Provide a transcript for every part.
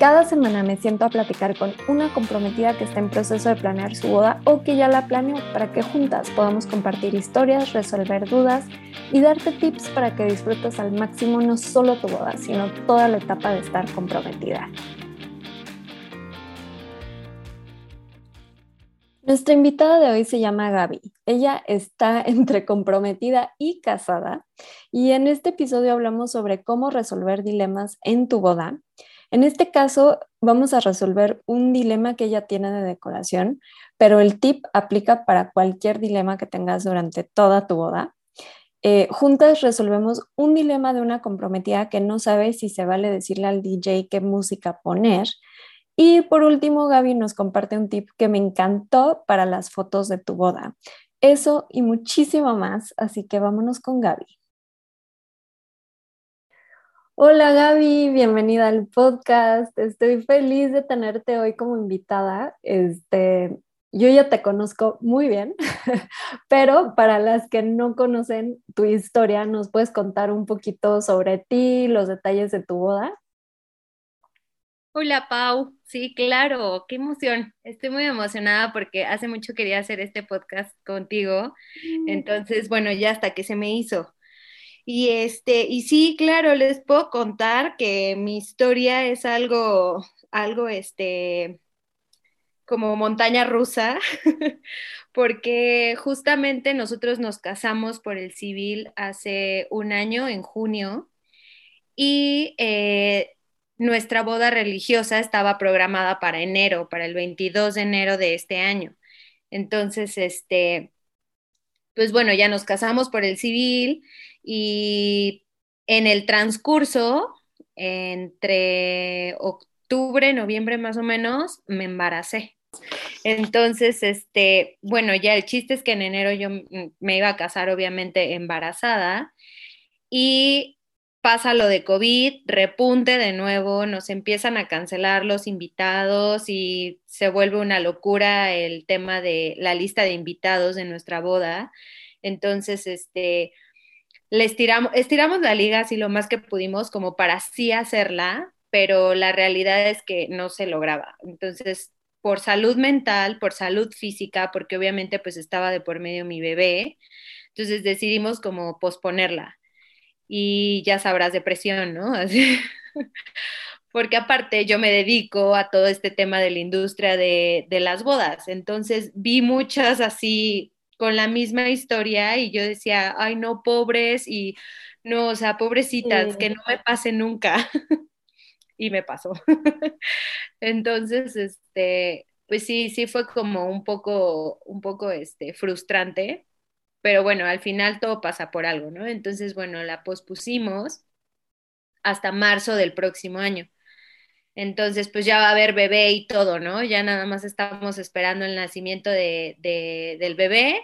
Cada semana me siento a platicar con una comprometida que está en proceso de planear su boda o que ya la planeó para que juntas podamos compartir historias, resolver dudas y darte tips para que disfrutes al máximo no solo tu boda, sino toda la etapa de estar comprometida. Nuestra invitada de hoy se llama Gaby. Ella está entre comprometida y casada y en este episodio hablamos sobre cómo resolver dilemas en tu boda en este caso, vamos a resolver un dilema que ella tiene de decoración, pero el tip aplica para cualquier dilema que tengas durante toda tu boda. Eh, juntas resolvemos un dilema de una comprometida que no sabe si se vale decirle al DJ qué música poner. Y por último, Gaby nos comparte un tip que me encantó para las fotos de tu boda. Eso y muchísimo más, así que vámonos con Gaby. Hola Gaby, bienvenida al podcast. Estoy feliz de tenerte hoy como invitada. Este, yo ya te conozco muy bien, pero para las que no conocen tu historia, ¿nos puedes contar un poquito sobre ti, los detalles de tu boda? Hola Pau, sí, claro, qué emoción. Estoy muy emocionada porque hace mucho quería hacer este podcast contigo. Mm. Entonces, bueno, ya hasta que se me hizo. Y este, y sí, claro, les puedo contar que mi historia es algo, algo este, como montaña rusa, porque justamente nosotros nos casamos por el civil hace un año, en junio, y eh, nuestra boda religiosa estaba programada para enero, para el 22 de enero de este año. Entonces, este, pues bueno, ya nos casamos por el civil y en el transcurso, entre octubre, noviembre más o menos, me embaracé. Entonces, este, bueno, ya el chiste es que en enero yo me iba a casar obviamente embarazada y pasa lo de COVID, repunte de nuevo, nos empiezan a cancelar los invitados y se vuelve una locura el tema de la lista de invitados de nuestra boda. Entonces, este, le estiramos, estiramos la liga así lo más que pudimos como para sí hacerla, pero la realidad es que no se lograba. Entonces, por salud mental, por salud física, porque obviamente pues estaba de por medio mi bebé, entonces decidimos como posponerla. Y ya sabrás, depresión, ¿no? porque aparte yo me dedico a todo este tema de la industria de, de las bodas, entonces vi muchas así con la misma historia y yo decía, ay no, pobres y no, o sea, pobrecitas, que no me pase nunca. y me pasó. Entonces, este, pues sí, sí fue como un poco, un poco, este, frustrante, pero bueno, al final todo pasa por algo, ¿no? Entonces, bueno, la pospusimos hasta marzo del próximo año. Entonces, pues ya va a haber bebé y todo, ¿no? Ya nada más estamos esperando el nacimiento de, del bebé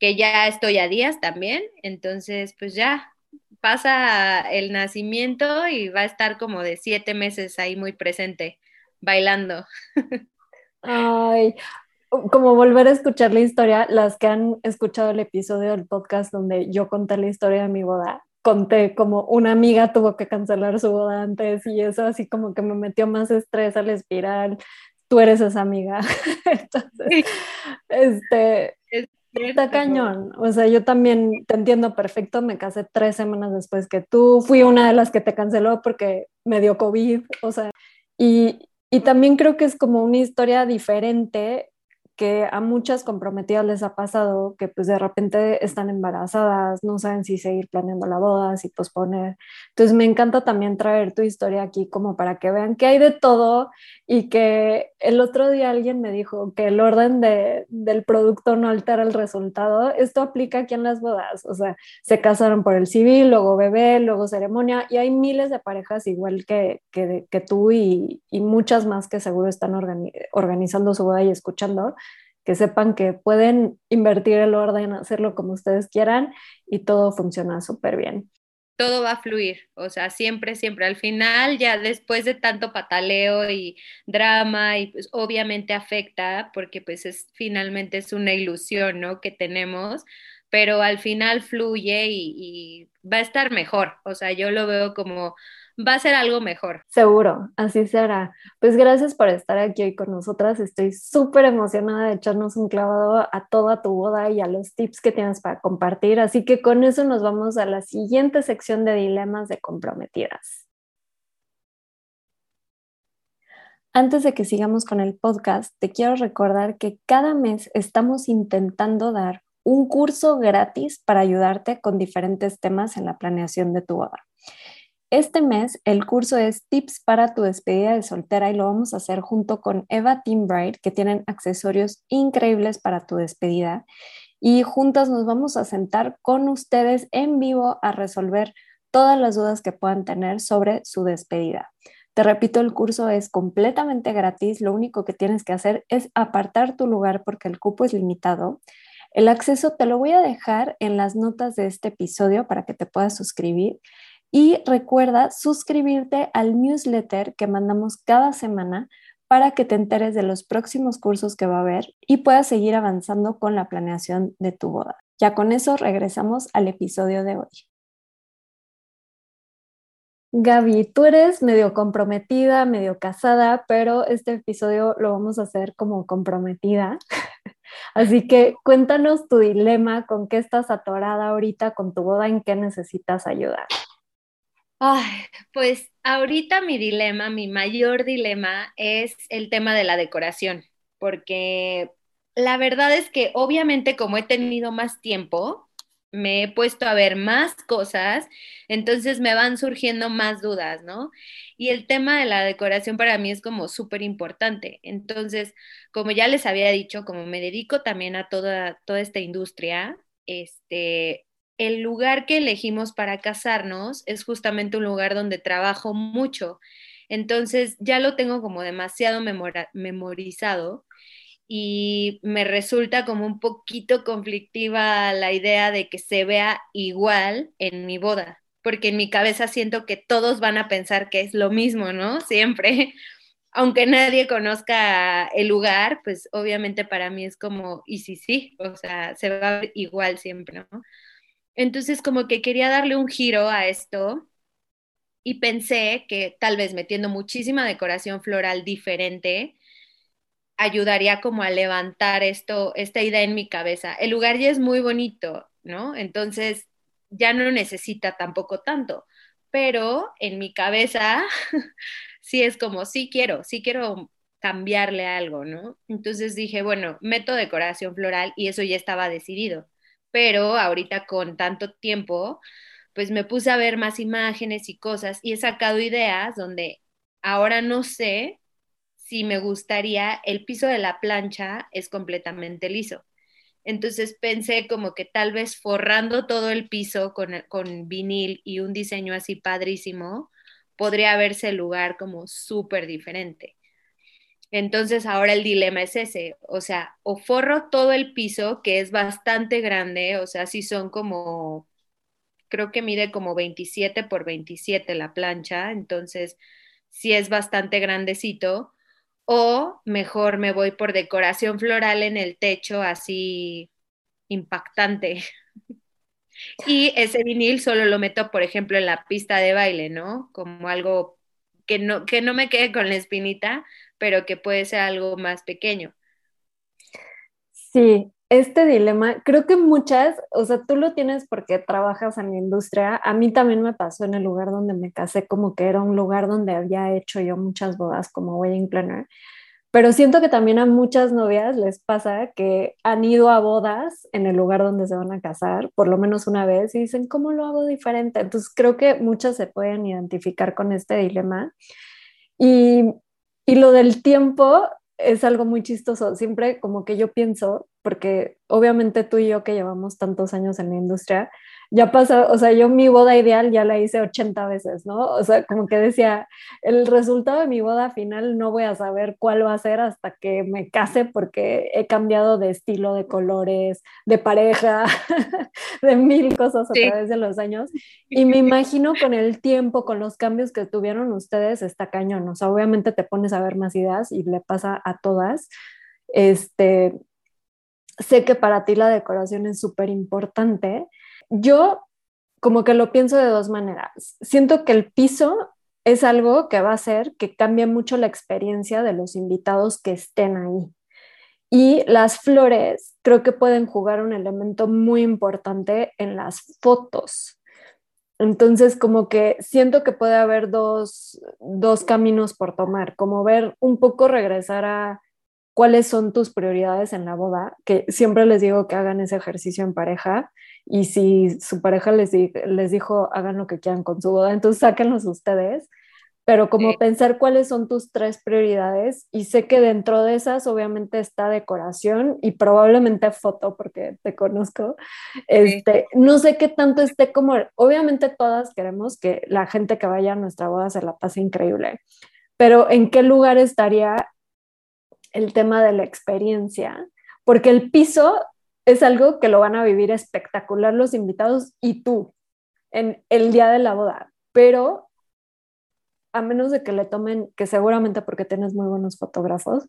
que ya estoy a días también, entonces pues ya pasa el nacimiento y va a estar como de siete meses ahí muy presente, bailando. Ay, como volver a escuchar la historia, las que han escuchado el episodio del podcast donde yo conté la historia de mi boda, conté como una amiga tuvo que cancelar su boda antes y eso así como que me metió más estrés al espiral. Tú eres esa amiga. Entonces, este, Está cañón. O sea, yo también te entiendo perfecto. Me casé tres semanas después que tú. Fui una de las que te canceló porque me dio COVID. O sea, y, y también creo que es como una historia diferente que a muchas comprometidas les ha pasado que pues de repente están embarazadas, no saben si seguir planeando la boda, si posponer. Entonces me encanta también traer tu historia aquí como para que vean que hay de todo y que el otro día alguien me dijo que el orden de, del producto no altera el resultado. Esto aplica aquí en las bodas, o sea, se casaron por el civil, luego bebé, luego ceremonia y hay miles de parejas igual que, que, que tú y, y, muchas más que seguro están organizando su boda y escuchando que sepan que pueden invertir el orden, hacerlo como ustedes quieran y todo funciona súper bien. todo va a fluir, o sea, siempre, siempre. Al final, ya después de tanto pataleo y drama, y pues obviamente afecta, porque pues es finalmente es una ilusión, ¿no? Que tenemos, pero al final fluye y, y va a estar mejor, o sea, yo lo veo como va a ser algo mejor. Seguro, así será. Pues gracias por estar aquí hoy con nosotras. Estoy súper emocionada de echarnos un clavado a toda tu boda y a los tips que tienes para compartir. Así que con eso nos vamos a la siguiente sección de dilemas de comprometidas. Antes de que sigamos con el podcast, te quiero recordar que cada mes estamos intentando dar un curso gratis para ayudarte con diferentes temas en la planeación de tu boda. Este mes el curso es Tips para tu despedida de soltera y lo vamos a hacer junto con Eva Timbride, que tienen accesorios increíbles para tu despedida. Y juntas nos vamos a sentar con ustedes en vivo a resolver todas las dudas que puedan tener sobre su despedida. Te repito, el curso es completamente gratis. Lo único que tienes que hacer es apartar tu lugar porque el cupo es limitado. El acceso te lo voy a dejar en las notas de este episodio para que te puedas suscribir. Y recuerda suscribirte al newsletter que mandamos cada semana para que te enteres de los próximos cursos que va a haber y puedas seguir avanzando con la planeación de tu boda. Ya con eso regresamos al episodio de hoy. Gaby, tú eres medio comprometida, medio casada, pero este episodio lo vamos a hacer como comprometida. Así que cuéntanos tu dilema, con qué estás atorada ahorita con tu boda, en qué necesitas ayudar. Pues ahorita mi dilema, mi mayor dilema es el tema de la decoración, porque la verdad es que obviamente como he tenido más tiempo, me he puesto a ver más cosas, entonces me van surgiendo más dudas, ¿no? Y el tema de la decoración para mí es como súper importante. Entonces, como ya les había dicho, como me dedico también a toda, toda esta industria, este, el lugar que elegimos para casarnos es justamente un lugar donde trabajo mucho. Entonces ya lo tengo como demasiado memorizado y me resulta como un poquito conflictiva la idea de que se vea igual en mi boda, porque en mi cabeza siento que todos van a pensar que es lo mismo, ¿no? Siempre. Aunque nadie conozca el lugar, pues obviamente para mí es como, y sí, sí, o sea, se va igual siempre, ¿no? Entonces como que quería darle un giro a esto y pensé que tal vez metiendo muchísima decoración floral diferente ayudaría como a levantar esto, esta idea en mi cabeza. El lugar ya es muy bonito, ¿no? Entonces ya no necesita tampoco tanto, pero en mi cabeza sí es como, sí quiero, sí quiero cambiarle algo, ¿no? Entonces dije, bueno, meto decoración floral y eso ya estaba decidido pero ahorita con tanto tiempo, pues me puse a ver más imágenes y cosas y he sacado ideas donde ahora no sé si me gustaría, el piso de la plancha es completamente liso. Entonces pensé como que tal vez forrando todo el piso con, con vinil y un diseño así padrísimo, podría verse el lugar como súper diferente. Entonces ahora el dilema es ese, o sea, o forro todo el piso, que es bastante grande, o sea, si son como, creo que mide como 27 por 27 la plancha, entonces sí es bastante grandecito, o mejor me voy por decoración floral en el techo, así impactante. Y ese vinil solo lo meto, por ejemplo, en la pista de baile, ¿no? Como algo que no, que no me quede con la espinita, pero que puede ser algo más pequeño. Sí, este dilema, creo que muchas, o sea, tú lo tienes porque trabajas en la industria, a mí también me pasó en el lugar donde me casé, como que era un lugar donde había hecho yo muchas bodas como wedding planner, pero siento que también a muchas novias les pasa que han ido a bodas en el lugar donde se van a casar, por lo menos una vez, y dicen, ¿cómo lo hago diferente? Entonces creo que muchas se pueden identificar con este dilema. Y y lo del tiempo es algo muy chistoso. Siempre como que yo pienso, porque obviamente tú y yo que llevamos tantos años en la industria, ya pasó, o sea, yo mi boda ideal ya la hice 80 veces, ¿no? O sea, como que decía, el resultado de mi boda final no voy a saber cuál va a ser hasta que me case porque he cambiado de estilo, de colores, de pareja, de mil cosas a través de los años. Y me imagino con el tiempo, con los cambios que tuvieron ustedes, está cañón. O sea, obviamente te pones a ver más ideas y le pasa a todas. Este, sé que para ti la decoración es súper importante yo como que lo pienso de dos maneras. Siento que el piso es algo que va a hacer que cambie mucho la experiencia de los invitados que estén ahí. Y las flores creo que pueden jugar un elemento muy importante en las fotos. Entonces, como que siento que puede haber dos, dos caminos por tomar, como ver un poco regresar a cuáles son tus prioridades en la boda, que siempre les digo que hagan ese ejercicio en pareja y si su pareja les, les dijo hagan lo que quieran con su boda, entonces sáquenlos ustedes, pero como pensar cuáles son tus tres prioridades y sé que dentro de esas obviamente está decoración y probablemente foto porque te conozco, este, no sé qué tanto esté como, obviamente todas queremos que la gente que vaya a nuestra boda se la pase increíble, pero ¿en qué lugar estaría el tema de la experiencia? Porque el piso es algo que lo van a vivir espectacular los invitados y tú en el día de la boda, pero a menos de que le tomen, que seguramente porque tienes muy buenos fotógrafos,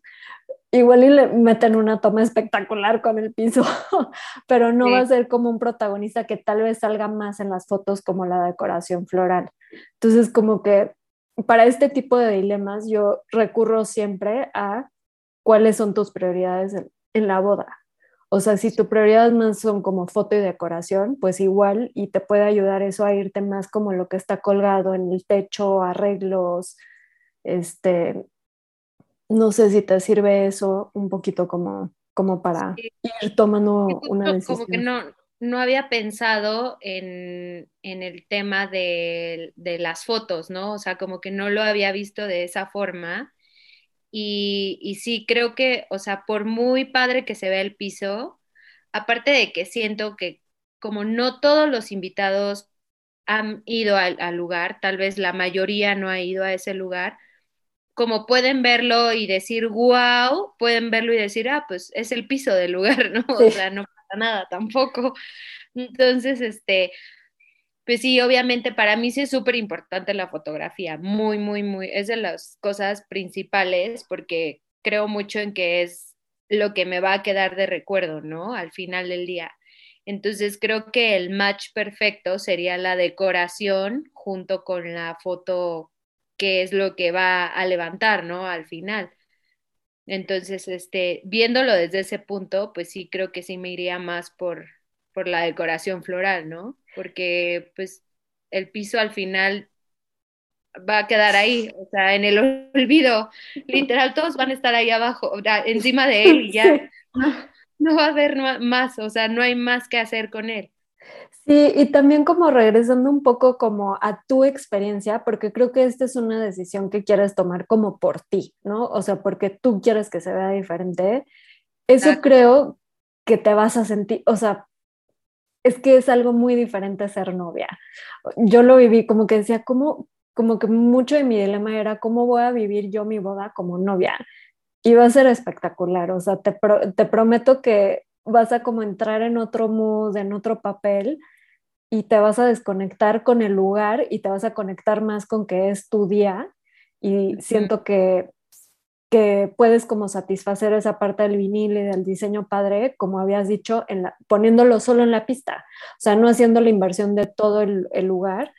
igual y le meten una toma espectacular con el piso, pero no va a ser como un protagonista que tal vez salga más en las fotos como la decoración floral. Entonces, como que para este tipo de dilemas yo recurro siempre a cuáles son tus prioridades en la boda. O sea, si tu prioridad más son como foto y decoración, pues igual y te puede ayudar eso a irte más como lo que está colgado en el techo, arreglos, este, no sé si te sirve eso un poquito como, como para ir tomando una decisión. Como que no, no había pensado en, en el tema de, de, las fotos, ¿no? O sea, como que no lo había visto de esa forma. Y, sí, creo que, o sea, por muy padre que se vea el piso, aparte de que siento que como no todos los invitados han ido al, lugar, tal vez la mayoría no ha ido a ese lugar, como pueden verlo y decir, wow, pueden verlo y decir, ah, pues es el piso del lugar, ¿no? O sea, no pasa nada tampoco. Entonces, este, pues sí, obviamente para mí sí es súper importante la fotografía, muy, muy, muy, es de las cosas principales porque creo mucho en que es lo que me va a quedar de recuerdo, ¿no? Al final del día. Entonces creo que el match perfecto sería la decoración junto con la foto que es lo que va a levantar, ¿no? Al final. Entonces, este, viéndolo desde ese punto, pues sí creo que sí me iría más por, por la decoración floral, ¿no? Porque pues el piso al final va a quedar ahí, o sea, en el olvido, literal, todos van a estar ahí abajo, encima de él y ya no, va a haber más, o sea, no hay más que hacer con él. Sí, y también como regresando un poco como a tu experiencia, porque creo que esta es una decisión que quieres tomar como por ti, ¿no? O sea, porque tú quieres que se vea diferente. Eso creo que te vas a sentir, o sea, es que es algo muy diferente ser novia. Yo lo viví como que decía, como, como que mucho de mi dilema era cómo voy a vivir yo mi boda como novia. Y va a ser espectacular, o sea, te, te prometo que vas a como entrar en otro mood, en otro papel y te vas a desconectar con el lugar y te vas a conectar más con que es tu día. Y siento que que puedes como satisfacer esa parte del vinil y del diseño padre, como habías dicho, en la, poniéndolo solo en la pista, o sea, no haciendo la inversión de todo el, lugar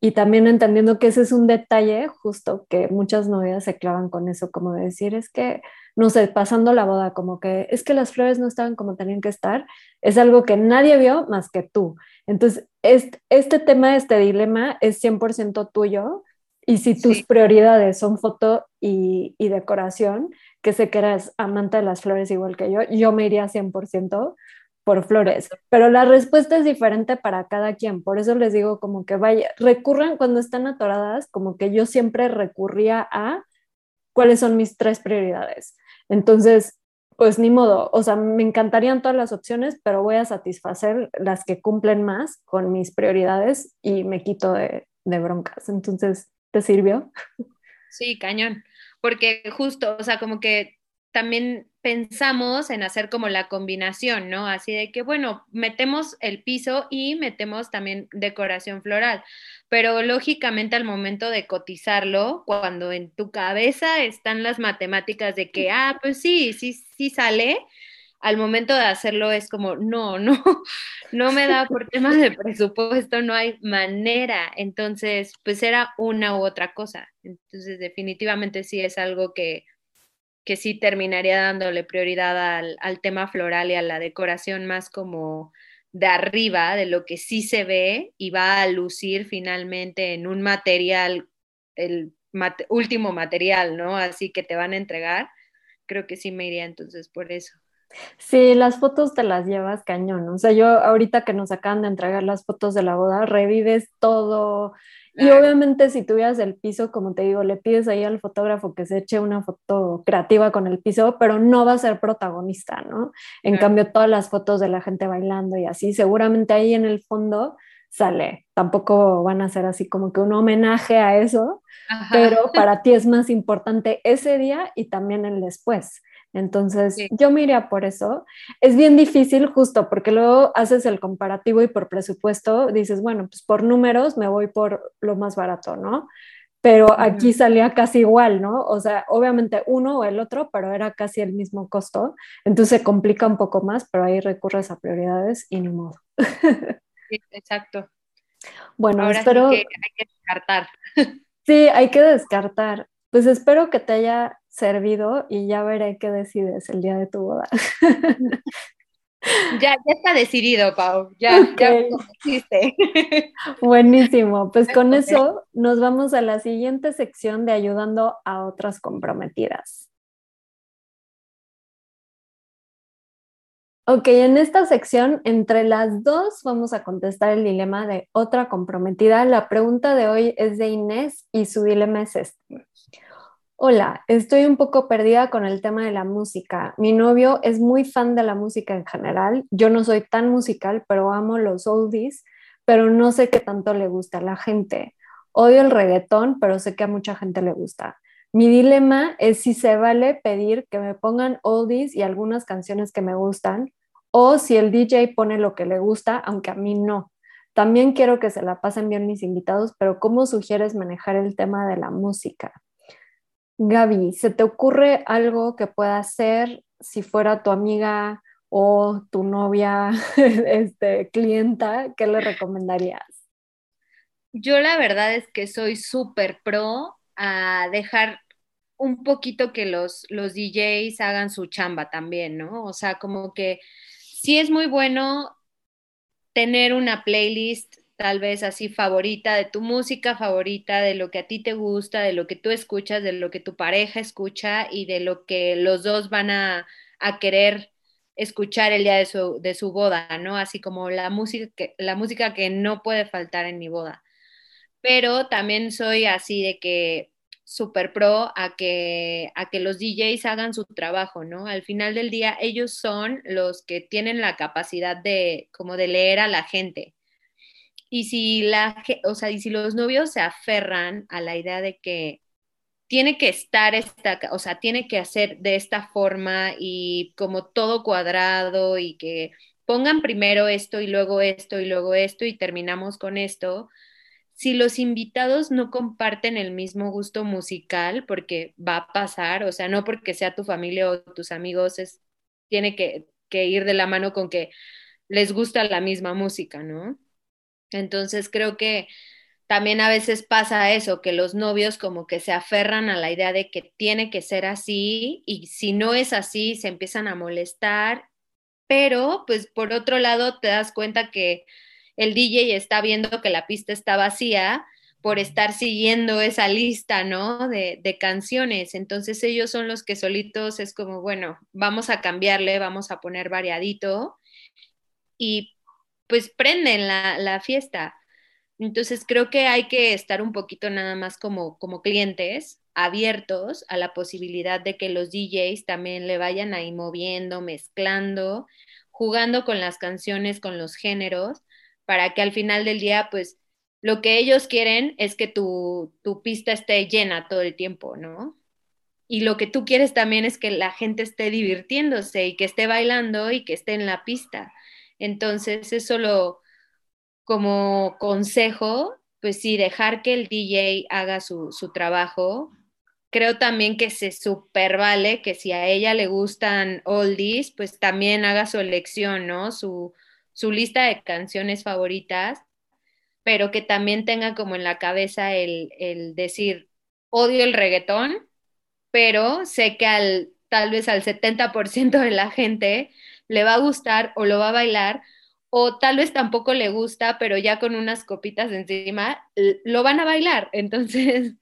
y también entendiendo que ese es un detalle justo que muchas novias se clavan con eso, como de decir, es que, no sé, pasando la boda, como que es que las flores no estaban como tenían que estar, es algo que nadie vio más que tú. Entonces, este, este tema, este dilema es 100% tuyo y si tus prioridades son foto y, y, decoración, que sé que eres amante de las flores igual que yo, yo me iría 100% por flores. Pero la respuesta es diferente para cada quien. Por eso les digo como que vaya, recurran cuando están atoradas, como que yo siempre recurría a cuáles son mis tres prioridades. Entonces, pues ni modo, o sea, me encantarían todas las opciones, pero voy a satisfacer las que cumplen más con mis prioridades y me quito de, de broncas. Entonces, ¿te sirvió? Sí, cañón, porque justo, o sea, como que también pensamos en hacer como la combinación, ¿no? Así de que, bueno, metemos el piso y metemos también decoración floral, pero lógicamente al momento de cotizarlo, cuando en tu cabeza están las matemáticas de que, ah, pues sí, sí, sí sale, al momento de hacerlo es como, no, no, no me da por temas de presupuesto, no hay manera. Entonces, pues era una u otra cosa. Entonces, definitivamente sí es algo que que sí terminaría dándole prioridad al, tema floral y a la decoración más como de arriba, de lo que sí se ve y va a lucir finalmente en un material, el último material, ¿no? Así que te van a entregar. Creo que sí me iría entonces por eso. Sí, las fotos te las llevas cañón. O sea, yo ahorita que nos acaban de entregar las fotos de la boda, revives todo, y obviamente si tuvieras el piso, como te digo, le pides ahí al fotógrafo que se eche una foto creativa con el piso, pero no va a ser protagonista, ¿no? En cambio, todas las fotos de la gente bailando y así, seguramente ahí en el fondo sale. Tampoco van a ser así como que un homenaje a eso, pero para ti es más importante ese día y también el después. Entonces, yo me iría por eso. Es bien difícil justo porque luego haces el comparativo y por presupuesto dices, bueno, pues por números me voy por lo más barato, ¿no? Pero aquí salía casi igual, ¿no? O sea, obviamente uno o el otro, pero era casi el mismo costo. Entonces se complica un poco más, pero ahí recurres a prioridades y ni modo. Sí, exacto. Bueno, Ahora espero... Sí que hay que descartar. Sí, hay que descartar. Pues espero que te haya servido y ya veré qué decides el día de tu boda. Ya, ya está decidido, Pau. Ya, ya existe. Buenísimo. Pues con eso nos vamos a la siguiente sección de ayudando a otras comprometidas. Ok, en esta sección, entre las dos, vamos a contestar el dilema de otra comprometida. La pregunta de hoy es de Inés y su dilema es este. Hola, estoy un poco perdida con el tema de la música. Mi novio es muy fan de la música en general. Yo no soy tan musical, pero amo los oldies, pero no sé qué tanto le gusta a la gente. Odio el reggaetón, pero sé que a mucha gente le gusta. Mi dilema es si se vale pedir que me pongan oldies y algunas canciones que me gustan, o si el DJ pone lo que le gusta, aunque a mí no. También quiero que se la pasen bien mis invitados, pero ¿cómo sugieres manejar el tema de la música? Gaby, ¿se te ocurre algo que pueda hacer si fuera tu amiga o tu novia, este, clienta? ¿Qué le recomendarías? Yo la verdad es que soy súper pro a dejar un poquito que los, los DJs hagan su chamba también, ¿no? O sea, como que sí es muy bueno tener una playlist tal vez así favorita, de tu música favorita, de lo que a ti te gusta, de lo que tú escuchas, de lo que tu pareja escucha y de lo que los dos van a, querer escuchar el día de su, de su boda, ¿no? Así como la música, que, la música que no puede faltar en mi boda. Pero también soy así de que súper pro a que, a que los DJs hagan su trabajo, ¿no? Al final del día, ellos son los que tienen la capacidad de, como de leer a la gente. Y si, la, o sea, y si los novios se aferran a la idea de que tiene que estar esta, o sea, tiene que hacer de esta forma y como todo cuadrado y que pongan primero esto y luego esto y luego esto y terminamos con esto. Si los invitados no comparten el mismo gusto musical, porque va a pasar, o sea, no porque sea tu familia o tus amigos, es, tiene que, que ir de la mano con que les gusta la misma música, ¿no? Entonces creo que también a veces pasa eso, que los novios como que se aferran a la idea de que tiene que ser así y si no es así se empiezan a molestar, pero pues por otro lado te das cuenta que el DJ está viendo que la pista está vacía por estar siguiendo esa lista, ¿no? De, de canciones. Entonces ellos son los que solitos es como, bueno, vamos a cambiarle, vamos a poner variadito y pues prenden la, fiesta. Entonces creo que hay que estar un poquito nada más como, como clientes abiertos a la posibilidad de que los DJs también le vayan ahí moviendo, mezclando, jugando con las canciones, con los géneros, para que al final del día, pues, lo que ellos quieren es que tu, tu pista esté llena todo el tiempo, ¿no? Y lo que tú quieres también es que la gente esté divirtiéndose y que esté bailando y que esté en la pista. Entonces, eso lo, como consejo, pues sí, dejar que el DJ haga su, su trabajo. Creo también que se super vale que si a ella le gustan oldies, pues también haga su elección, ¿no? Su, su lista de canciones favoritas, pero que también tenga como en la cabeza el, el decir, odio el reggaetón, pero sé que al, tal vez al 70% de la gente le va a gustar o lo va a bailar, o tal vez tampoco le gusta, pero ya con unas copitas encima lo van a bailar. Entonces,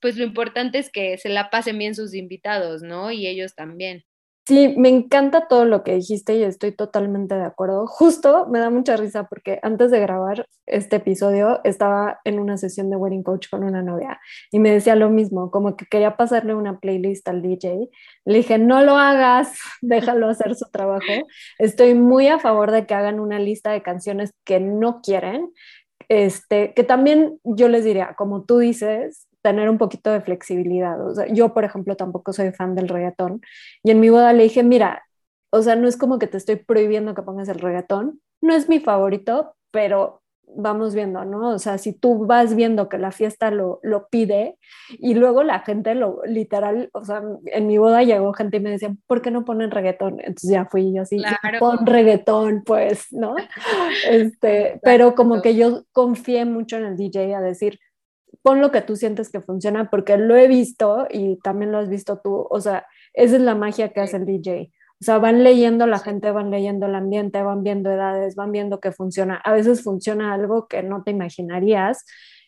pues lo importante es que se la pasen bien sus invitados, ¿no? Y ellos también. Sí, me encanta todo lo que dijiste y estoy totalmente de acuerdo. Justo me da mucha risa porque antes de grabar este episodio estaba en una sesión de wedding coach con una novia y me decía lo mismo, como que quería pasarle una playlist al DJ. Le dije, no lo hagas, déjalo hacer su trabajo. Estoy muy a favor de que hagan una lista de canciones que no quieren. Este, que también yo les diría, como tú dices, tener un poquito de flexibilidad. O sea, yo, por ejemplo, tampoco soy fan del reggaetón. Y en mi boda le dije, mira, o sea, no es como que te estoy prohibiendo que pongas el reggaetón. No es mi favorito, pero vamos viendo, ¿no? O sea, si tú vas viendo que la fiesta lo, lo pide y luego la gente lo literal, o sea, en mi boda llegó gente y me decía, ¿por qué no ponen reggaetón? Entonces ya fui yo así, claro. pon reggaetón, pues, ¿no? Este, pero como que yo confié mucho en el DJ a decir, pon lo que tú sientes que funciona, porque lo he visto y también lo has visto tú, o sea, esa es la magia que hace el DJ. O sea, van leyendo la gente, van leyendo el ambiente, van viendo edades, van viendo que funciona. A veces funciona algo que no te imaginarías.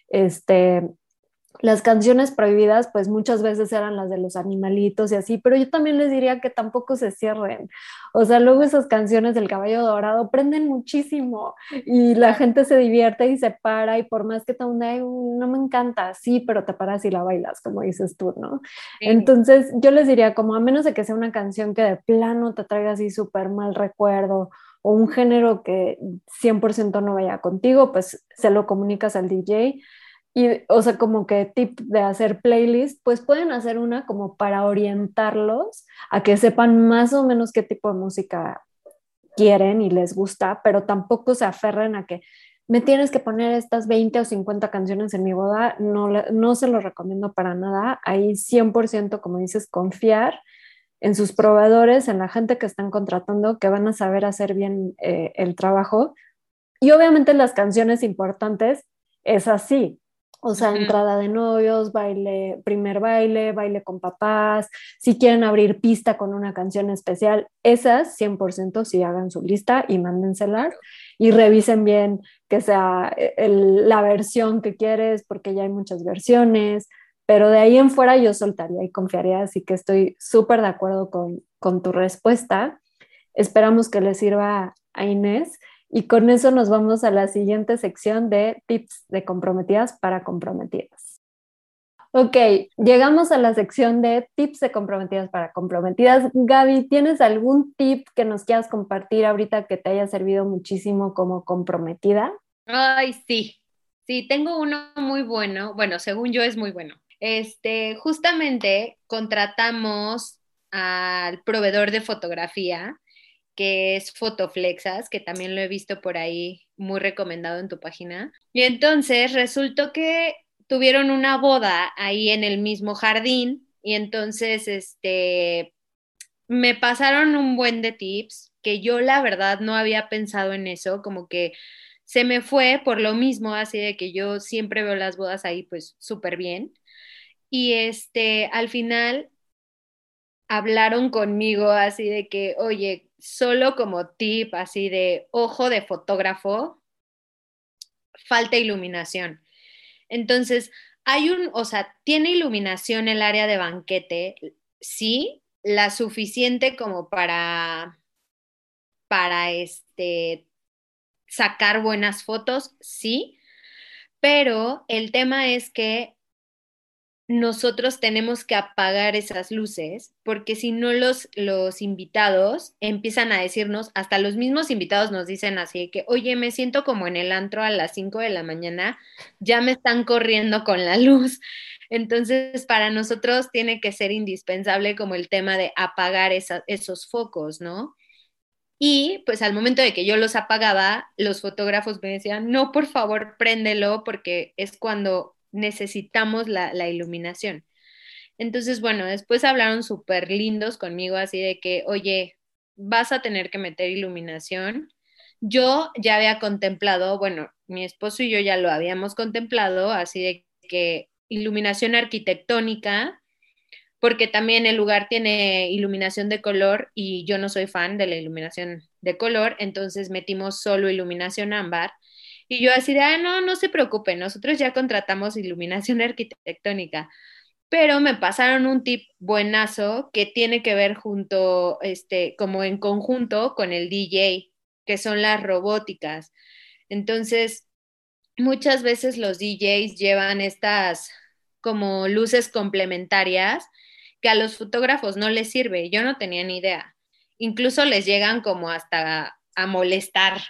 Este, las canciones prohibidas, pues muchas veces eran las de los animalitos y así, pero yo también les diría que tampoco se cierren. O sea, luego esas canciones del caballo dorado prenden muchísimo y la gente se divierte y se para y por más que te hunde, no me encanta, sí, pero te paras y la bailas, como dices tú, ¿no? Entonces, yo les diría, como a menos de que sea una canción que de plano te traiga así súper mal recuerdo o un género que 100% no vaya contigo, pues se lo comunicas al DJ y, o sea, como que tip de hacer playlist, pues pueden hacer una como para orientarlos a que sepan más o menos qué tipo de música quieren y les gusta, pero tampoco se aferren a que me tienes que poner estas 20 o 50 canciones en mi boda, no, no se lo recomiendo para nada. Ahí 100%, como dices, confiar en sus proveedores, en la gente que están contratando, que van a saber hacer bien eh, el trabajo. Y obviamente las canciones importantes es así, o sea, entrada de novios, baile, primer baile, baile con papás, si quieren abrir pista con una canción especial, esas 100% sí hagan su lista y mándenselas y revisen bien que sea eh, la versión que quieres, porque ya hay muchas versiones, pero de ahí en fuera yo soltaría y confiaría, así que estoy súper de acuerdo con, con tu respuesta. Esperamos que les sirva a Inés. Y con eso nos vamos a la siguiente sección de tips de comprometidas para comprometidas. Ok, llegamos a la sección de tips de comprometidas para comprometidas. Gaby, ¿tienes algún tip que nos quieras compartir ahorita que te haya servido muchísimo como comprometida? Ay, sí, sí, tengo uno muy bueno. Bueno, según yo es muy bueno. Este, justamente contratamos al proveedor de fotografía que es Fotoflexas, que también lo he visto por ahí muy recomendado en tu página. Y entonces resultó que tuvieron una boda ahí en el mismo jardín y entonces este me pasaron un buen de tips que yo la verdad no había pensado en eso, como que se me fue por lo mismo, así de que yo siempre veo las bodas ahí pues súper bien. Y este, al final hablaron conmigo así de que, oye, solo como tip así de ojo de fotógrafo, falta iluminación. Entonces, hay un, o sea, tiene iluminación el área de banquete, sí, la suficiente como para, para este, sacar buenas fotos, sí, pero el tema es que nosotros tenemos que apagar esas luces, porque si no los, los invitados empiezan a decirnos, hasta los mismos invitados nos dicen así, que, oye, me siento como en el antro a las 5 de la mañana, ya me están corriendo con la luz. Entonces, para nosotros tiene que ser indispensable como el tema de apagar esos focos, ¿no? Y pues al momento de que yo los apagaba, los fotógrafos me decían, no, por favor, préndelo porque es cuando necesitamos la, iluminación. Entonces, bueno, después hablaron súper lindos conmigo, así de que, oye, vas a tener que meter iluminación. Yo ya había contemplado, bueno, mi esposo y yo ya lo habíamos contemplado, así de que iluminación arquitectónica, porque también el lugar tiene iluminación de color y yo no soy fan de la iluminación de color, entonces metimos solo iluminación ámbar y yo así de, ah, no, no se preocupen, nosotros ya contratamos iluminación arquitectónica. Pero me pasaron un tip buenazo que tiene que ver junto, este, como en conjunto con el DJ, que son las robóticas. Entonces, muchas veces los DJs llevan estas como luces complementarias que a los fotógrafos no les sirve. Yo no tenía ni idea. Incluso les llegan como hasta a molestar.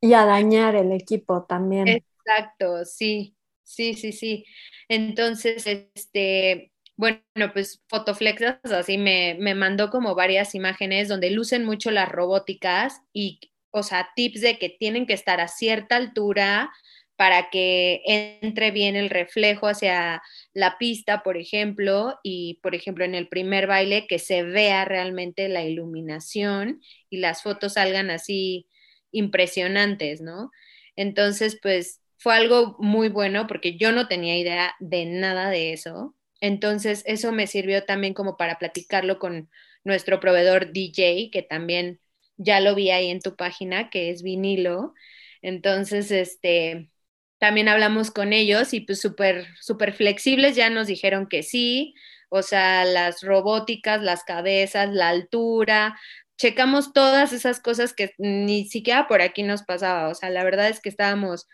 Y a dañar el equipo también. Exacto, sí, sí, sí, sí. Entonces, este, bueno, pues Fotoflexas así me, me mandó como varias imágenes donde lucen mucho las robóticas y, o sea, tips de que tienen que estar a cierta altura, para que entre bien el reflejo hacia la pista, por ejemplo, y por ejemplo en el primer baile que se vea realmente la iluminación y las fotos salgan así impresionantes, ¿no? Entonces, pues fue algo muy bueno porque yo no tenía idea de nada de eso. Entonces, eso me sirvió también como para platicarlo con nuestro proveedor DJ, que también ya lo vi ahí en tu página, que es vinilo. Entonces, este, también hablamos con ellos y pues súper, súper flexibles, ya nos dijeron que sí, o sea, las robóticas, las cabezas, la altura, checamos todas esas cosas que ni siquiera por aquí nos pasaba, o sea, la verdad es que estábamos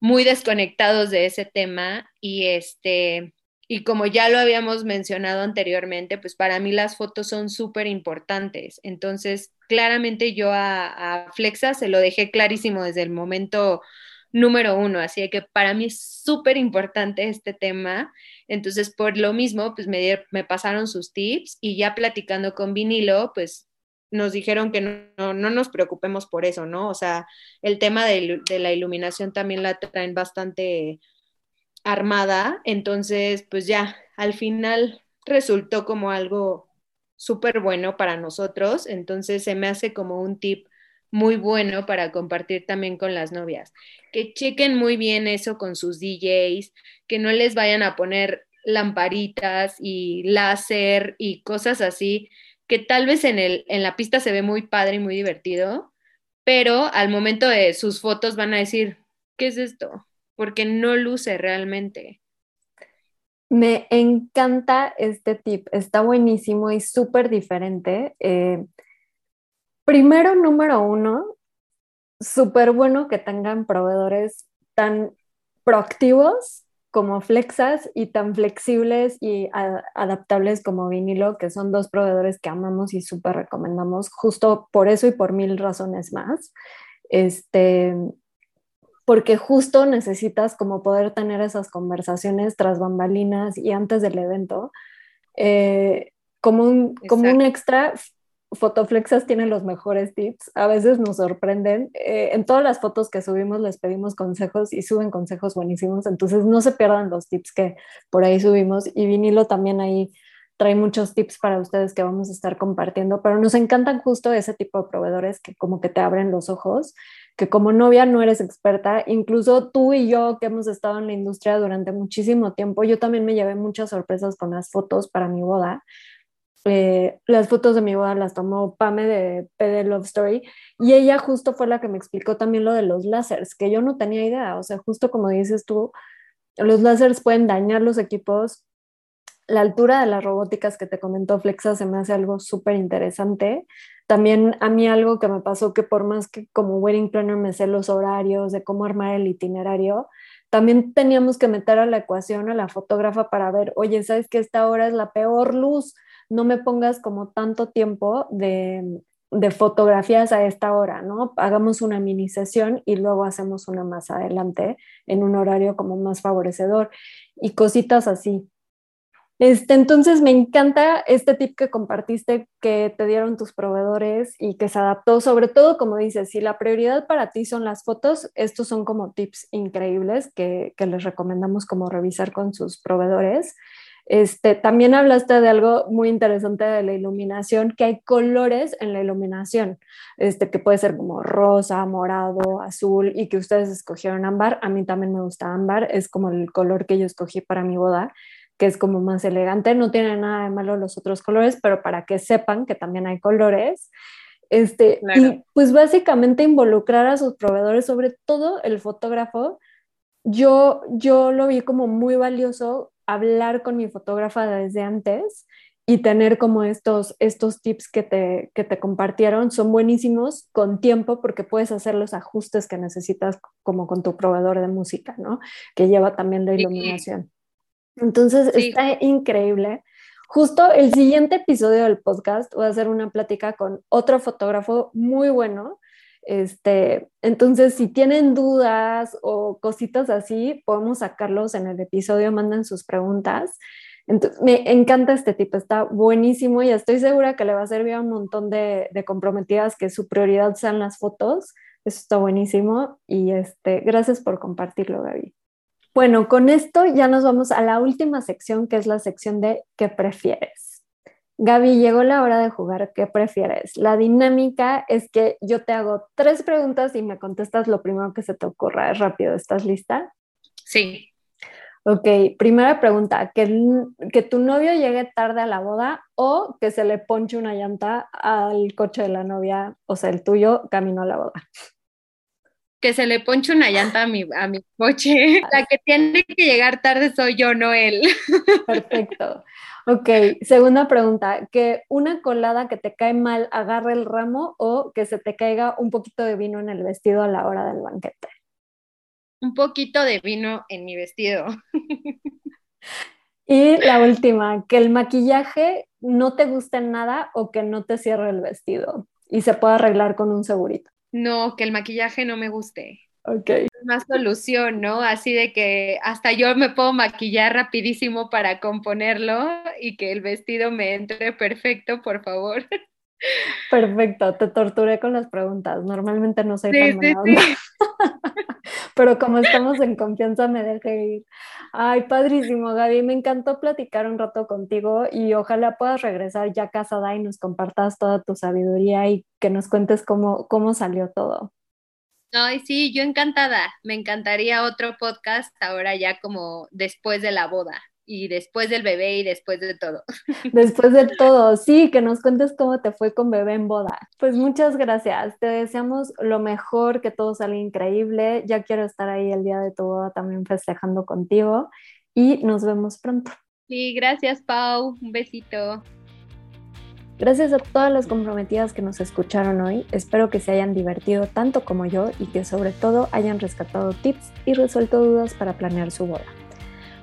muy desconectados de ese tema y este, y como ya lo habíamos mencionado anteriormente, pues para mí las fotos son súper importantes. Entonces, claramente yo a, a, Flexa se lo dejé clarísimo desde el momento número uno, así que para mí es súper importante este tema. Entonces, por lo mismo, pues me, me pasaron sus tips y ya platicando con vinilo, pues nos dijeron que no, no, nos preocupemos por eso, ¿no? O sea, el tema de, de, la iluminación también la traen bastante armada, entonces, pues ya, al final resultó como algo súper bueno para nosotros, entonces se me hace como un tip muy bueno para compartir también con las novias. Que chequen muy bien eso con sus DJs, que no les vayan a poner lamparitas y láser y cosas así, que tal vez en, el, en la pista se ve muy padre y muy divertido, pero al momento de sus fotos van a decir, ¿qué es esto? Porque no luce realmente. Me encanta este tip, está buenísimo y súper diferente. Eh, Primero, número uno, súper bueno que tengan proveedores tan proactivos como Flexas y tan flexibles y adaptables como Vinilo, que son dos proveedores que amamos y súper recomendamos, justo por eso y por mil razones más. Este, porque justo necesitas como poder tener esas conversaciones tras bambalinas y antes del evento. Eh, como, un, como un extra, Fotoflexas tiene los mejores tips, a veces nos sorprenden. Eh, en todas las fotos que subimos les pedimos consejos y suben consejos buenísimos, entonces no se pierdan los tips que por ahí subimos. Y vinilo también ahí trae muchos tips para ustedes que vamos a estar compartiendo, pero nos encantan justo ese tipo de proveedores que como que te abren los ojos, que como novia no eres experta, incluso tú y yo que hemos estado en la industria durante muchísimo tiempo, yo también me llevé muchas sorpresas con las fotos para mi boda eh, las fotos de mi boda las tomó Pame de PD Love Story y ella justo fue la que me explicó también lo de los láseres, que yo no tenía idea, o sea, justo como dices tú, los láseres pueden dañar los equipos. La altura de las robóticas que te comentó Flexa se me hace algo súper interesante. También a mí algo que me pasó que por más que como wedding planner me sé los horarios de cómo armar el itinerario, también teníamos que meter a la ecuación a la fotógrafa para ver, oye, sabes que esta hora es la peor luz, no me pongas como tanto tiempo de, de fotografías a esta hora, ¿no? Hagamos una mini sesión y luego hacemos una más adelante en un horario como más favorecedor y cositas así. Este, entonces me encanta este tip que compartiste que te dieron tus proveedores y que se adaptó, sobre todo como dices, si la prioridad para ti son las fotos, estos son como tips increíbles que, que les recomendamos como revisar con sus proveedores. Este, también hablaste de algo muy interesante de la iluminación, que hay colores en la iluminación, este, que puede ser como rosa, morado, azul, y que ustedes escogieron ámbar. A mí también me gusta ámbar, es como el color que yo escogí para mi boda, que es como más elegante. No tiene nada de malo los otros colores, pero para que sepan que también hay colores. Este, Y pues básicamente involucrar a sus proveedores, sobre todo el fotógrafo, yo, yo lo vi como muy valioso hablar con mi fotógrafa desde antes y tener como estos, estos tips que te, que te compartieron son buenísimos con tiempo porque puedes hacer los ajustes que necesitas como con tu proveedor de música, ¿no? Que lleva también la iluminación. Entonces está increíble. Justo el siguiente episodio del podcast voy a hacer una plática con otro fotógrafo muy bueno este, entonces, si tienen dudas o cositas así, podemos sacarlos en el episodio, manden sus preguntas. Entonces, me encanta este tipo, está buenísimo y estoy segura que le va a servir a un montón de, comprometidas que su prioridad sean las fotos. Eso está buenísimo y este, gracias por compartirlo, Gaby. Bueno, con esto ya nos vamos a la última sección, que es la sección de ¿qué prefieres? Gaby, llegó la hora de jugar. ¿Qué prefieres? La dinámica es que yo te hago tres preguntas y me contestas lo primero que se te ocurra. Es rápido. ¿Estás lista? Sí. Ok, primera pregunta, ¿que, ¿que tu novio llegue tarde a la boda o que se le ponche una llanta al coche de la novia, o sea, el tuyo, camino a la boda? Que se le ponche una llanta a mi, a mi coche. La que tiene que llegar tarde soy yo, no él. Perfecto. Ok, segunda pregunta, que una colada que te cae mal agarre el ramo o que se te caiga un poquito de vino en el vestido a la hora del banquete. Un poquito de vino en mi vestido. Y la última, que el maquillaje no te guste nada o que no te cierre el vestido y se pueda arreglar con un segurito. No, que el maquillaje no me guste. Ok. Más solución, ¿no? Así de que hasta yo me puedo maquillar rapidísimo para componerlo y que el vestido me entre perfecto, por favor. Perfecto, te torturé con las preguntas. Normalmente no soy tan sí, Pero como estamos en confianza, me dejé ir. Ay, padrísimo, Gaby. Me encantó platicar un rato contigo y ojalá puedas regresar ya casada y nos compartas toda tu sabiduría y que nos cuentes cómo, cómo salió todo. Ay, sí, yo encantada. Me encantaría otro podcast ahora ya como después de la boda y después del bebé y después de todo. Después de todo, sí, que nos cuentes cómo te fue con bebé en boda. Pues muchas gracias. Te deseamos lo mejor, que todo salga increíble. Ya quiero estar ahí el día de tu boda también festejando contigo y nos vemos pronto. Sí, gracias, Pau. Un besito. Gracias a todas las comprometidas que nos escucharon hoy, espero que se hayan divertido tanto como yo y que sobre todo hayan rescatado tips y resuelto dudas para planear su boda.